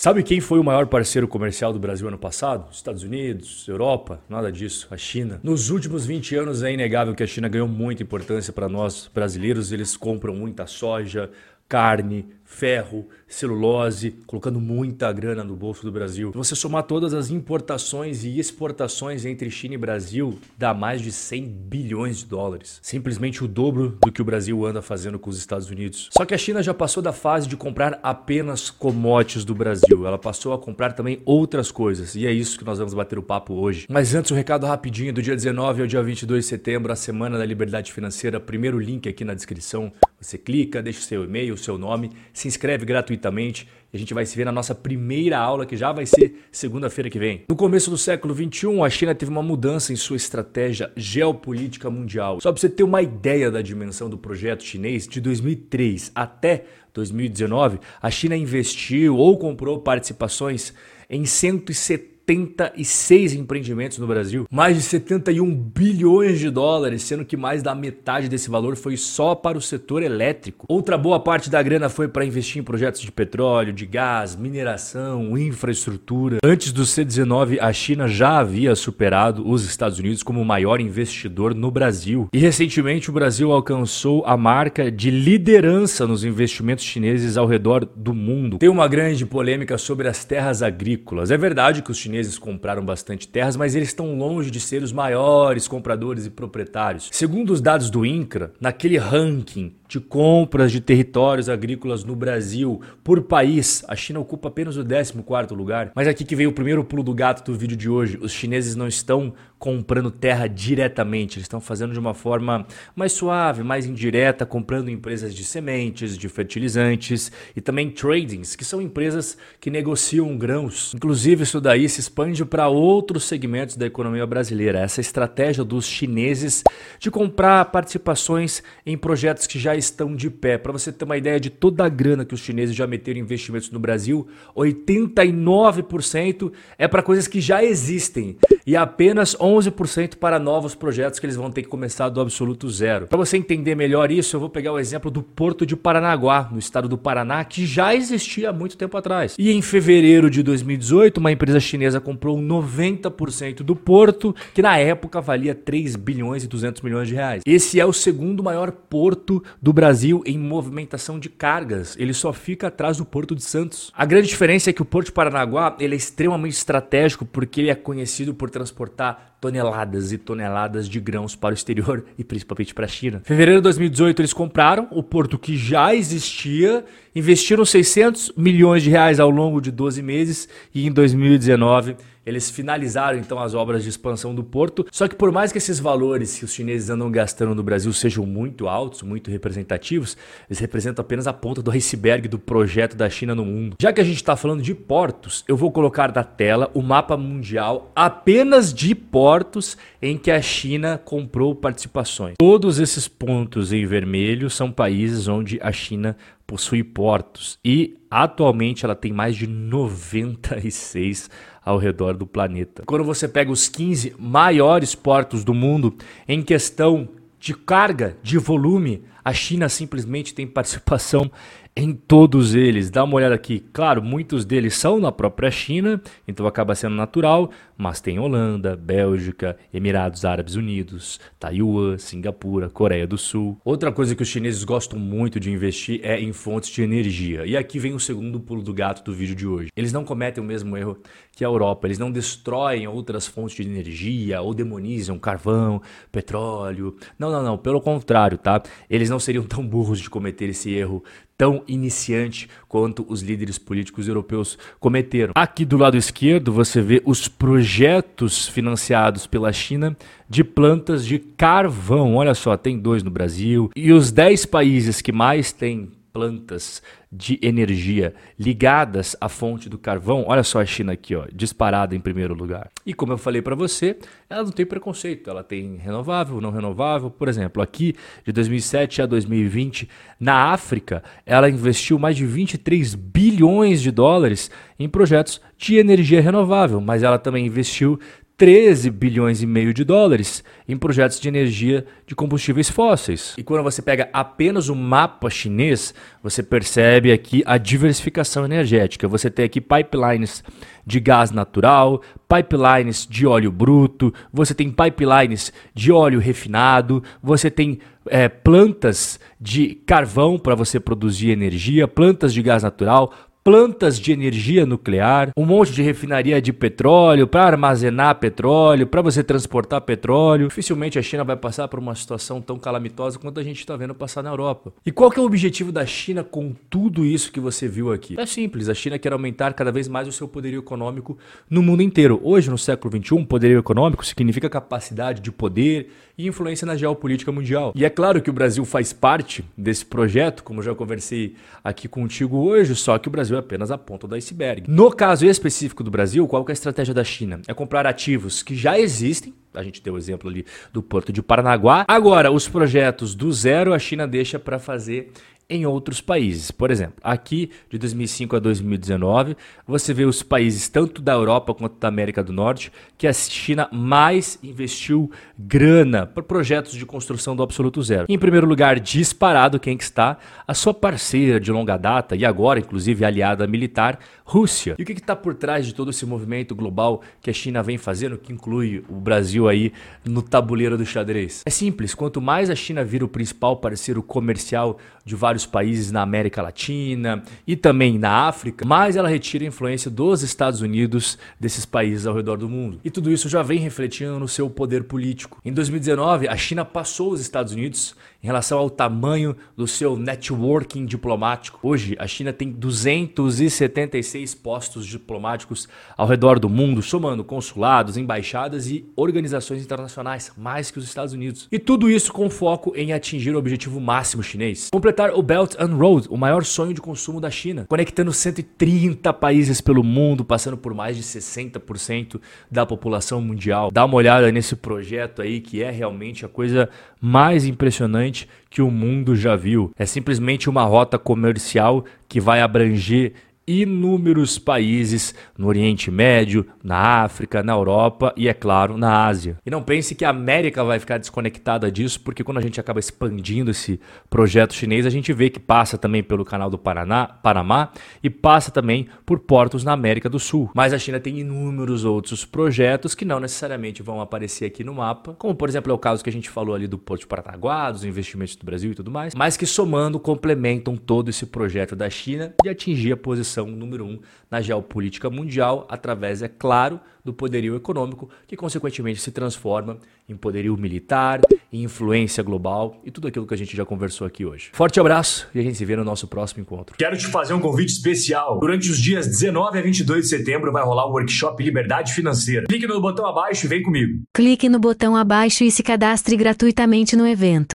Sabe quem foi o maior parceiro comercial do Brasil ano passado? Estados Unidos, Europa, nada disso, a China. Nos últimos 20 anos é inegável que a China ganhou muita importância para nós brasileiros. Eles compram muita soja, carne, ferro, celulose, colocando muita grana no bolso do Brasil. Se você somar todas as importações e exportações entre China e Brasil, dá mais de 100 bilhões de dólares. Simplesmente o dobro do que o Brasil anda fazendo com os Estados Unidos. Só que a China já passou da fase de comprar apenas commodities do Brasil. Ela passou a comprar também outras coisas. E é isso que nós vamos bater o papo hoje. Mas antes, um recado rapidinho do dia 19 ao dia 22 de setembro, a Semana da Liberdade Financeira. Primeiro link aqui na descrição. Você clica, deixa o seu e-mail, o seu nome, se inscreve gratuitamente e a gente vai se ver na nossa primeira aula, que já vai ser segunda-feira que vem. No começo do século XXI, a China teve uma mudança em sua estratégia geopolítica mundial. Só para você ter uma ideia da dimensão do projeto chinês, de 2003 até 2019, a China investiu ou comprou participações em 170 76 empreendimentos no Brasil, mais de 71 bilhões de dólares, sendo que mais da metade desse valor foi só para o setor elétrico. Outra boa parte da grana foi para investir em projetos de petróleo, de gás, mineração, infraestrutura. Antes do C19, a China já havia superado os Estados Unidos como o maior investidor no Brasil. E recentemente o Brasil alcançou a marca de liderança nos investimentos chineses ao redor do mundo. Tem uma grande polêmica sobre as terras agrícolas. É verdade que os chineses chineses compraram bastante terras, mas eles estão longe de ser os maiores compradores e proprietários. Segundo os dados do INCRA, naquele ranking de compras de territórios agrícolas no Brasil por país, a China ocupa apenas o 14º lugar. Mas aqui que veio o primeiro pulo do gato do vídeo de hoje. Os chineses não estão comprando terra diretamente, eles estão fazendo de uma forma mais suave, mais indireta, comprando empresas de sementes, de fertilizantes e também tradings, que são empresas que negociam grãos. Inclusive isso daí se expande para outros segmentos da economia brasileira. Essa estratégia dos chineses de comprar participações em projetos que já estão de pé. Para você ter uma ideia de toda a grana que os chineses já meteram em investimentos no Brasil, 89% é para coisas que já existem e apenas 11% para novos projetos que eles vão ter que começar do absoluto zero. Para você entender melhor isso, eu vou pegar o exemplo do Porto de Paranaguá, no estado do Paraná, que já existia há muito tempo atrás. E em fevereiro de 2018, uma empresa chinesa comprou 90% do porto, que na época valia 3 bilhões e 200 milhões de reais. Esse é o segundo maior porto do Brasil em movimentação de cargas. Ele só fica atrás do Porto de Santos. A grande diferença é que o Porto de Paranaguá ele é extremamente estratégico porque ele é conhecido por transportar toneladas e toneladas de grãos para o exterior e principalmente para a China. Em fevereiro de 2018 eles compraram o porto que já existia, investiram 600 milhões de reais ao longo de 12 meses e em 2019 eles finalizaram então as obras de expansão do porto. Só que por mais que esses valores que os chineses andam gastando no Brasil sejam muito altos, muito representativos, eles representam apenas a ponta do iceberg do projeto da China no mundo. Já que a gente está falando de portos, eu vou colocar na tela o mapa mundial apenas de portos em que a China comprou participações. Todos esses pontos em vermelho são países onde a China possui portos e atualmente ela tem mais de 96 ao redor do planeta. Quando você pega os 15 maiores portos do mundo em questão de carga, de volume, a China simplesmente tem participação em todos eles. Dá uma olhada aqui. Claro, muitos deles são na própria China, então acaba sendo natural, mas tem Holanda, Bélgica, Emirados Árabes Unidos, Taiwan, Singapura, Coreia do Sul. Outra coisa que os chineses gostam muito de investir é em fontes de energia. E aqui vem o segundo pulo do gato do vídeo de hoje. Eles não cometem o mesmo erro que a Europa, eles não destroem outras fontes de energia ou demonizam carvão, petróleo. Não, não, não, pelo contrário, tá? Eles não seriam tão burros de cometer esse erro tão iniciante quanto os líderes políticos europeus cometeram. Aqui do lado esquerdo você vê os projetos financiados pela China de plantas de carvão. Olha só, tem dois no Brasil. E os 10 países que mais têm plantas de energia ligadas à fonte do carvão, olha só a China aqui, ó, disparada em primeiro lugar. E como eu falei para você, ela não tem preconceito, ela tem renovável, não renovável. Por exemplo, aqui de 2007 a 2020, na África, ela investiu mais de 23 bilhões de dólares em projetos de energia renovável, mas ela também investiu 13 bilhões e meio de dólares em projetos de energia de combustíveis fósseis. E quando você pega apenas o mapa chinês, você percebe aqui a diversificação energética. Você tem aqui pipelines de gás natural, pipelines de óleo bruto, você tem pipelines de óleo refinado, você tem é, plantas de carvão para você produzir energia, plantas de gás natural, plantas de energia nuclear, um monte de refinaria de petróleo para armazenar petróleo, para você transportar petróleo. Dificilmente a China vai passar por uma situação tão calamitosa quanto a gente está vendo passar na Europa. E qual que é o objetivo da China com tudo isso que você viu aqui? É simples, a China quer aumentar cada vez mais o seu poderio econômico no mundo inteiro. Hoje, no século XXI, poderio econômico significa capacidade de poder e influência na geopolítica mundial. E é claro que o Brasil faz parte desse projeto, como já conversei aqui contigo hoje, só que o Brasil apenas a ponta do iceberg. No caso específico do Brasil, qual é a estratégia da China? É comprar ativos que já existem, a gente deu o exemplo ali do Porto de Paranaguá. Agora, os projetos do zero a China deixa para fazer em outros países. Por exemplo, aqui de 2005 a 2019, você vê os países tanto da Europa quanto da América do Norte que a China mais investiu grana para projetos de construção do absoluto zero. Em primeiro lugar, disparado quem que está a sua parceira de longa data e agora inclusive aliada militar, Rússia. E o que está por trás de todo esse movimento global que a China vem fazendo, que inclui o Brasil aí no tabuleiro do xadrez? É simples, quanto mais a China vira o principal parceiro comercial de vários países na América Latina e também na África, mais ela retira a influência dos Estados Unidos desses países ao redor do mundo. E tudo isso já vem refletindo no seu poder político. Em 2019, a China passou os Estados Unidos em relação ao tamanho do seu networking diplomático. Hoje, a China tem 276 postos diplomáticos ao redor do mundo, somando consulados, embaixadas e organizações internacionais, mais que os Estados Unidos. E tudo isso com foco em atingir o objetivo máximo chinês: completar o Belt and Road, o maior sonho de consumo da China, conectando 130 países pelo mundo, passando por mais de 60% da população mundial. Dá uma olhada nesse projeto aí que é realmente a coisa mais impressionante que o mundo já viu. É simplesmente uma rota comercial que vai abranger inúmeros países no Oriente Médio, na África, na Europa e, é claro, na Ásia. E não pense que a América vai ficar desconectada disso, porque quando a gente acaba expandindo esse projeto chinês, a gente vê que passa também pelo canal do Paraná, Panamá e passa também por portos na América do Sul. Mas a China tem inúmeros outros projetos que não necessariamente vão aparecer aqui no mapa, como por exemplo é o caso que a gente falou ali do Porto de Paranaguá, dos investimentos do Brasil e tudo mais, mas que somando complementam todo esse projeto da China de atingir a posição posição número um na geopolítica mundial, através, é claro, do poderio econômico, que consequentemente se transforma em poderio militar, em influência global e tudo aquilo que a gente já conversou aqui hoje. Forte abraço e a gente se vê no nosso próximo encontro. Quero te fazer um convite especial. Durante os dias 19 a 22 de setembro vai rolar o workshop Liberdade Financeira. Clique no botão abaixo e vem comigo. Clique no botão abaixo e se cadastre gratuitamente no evento.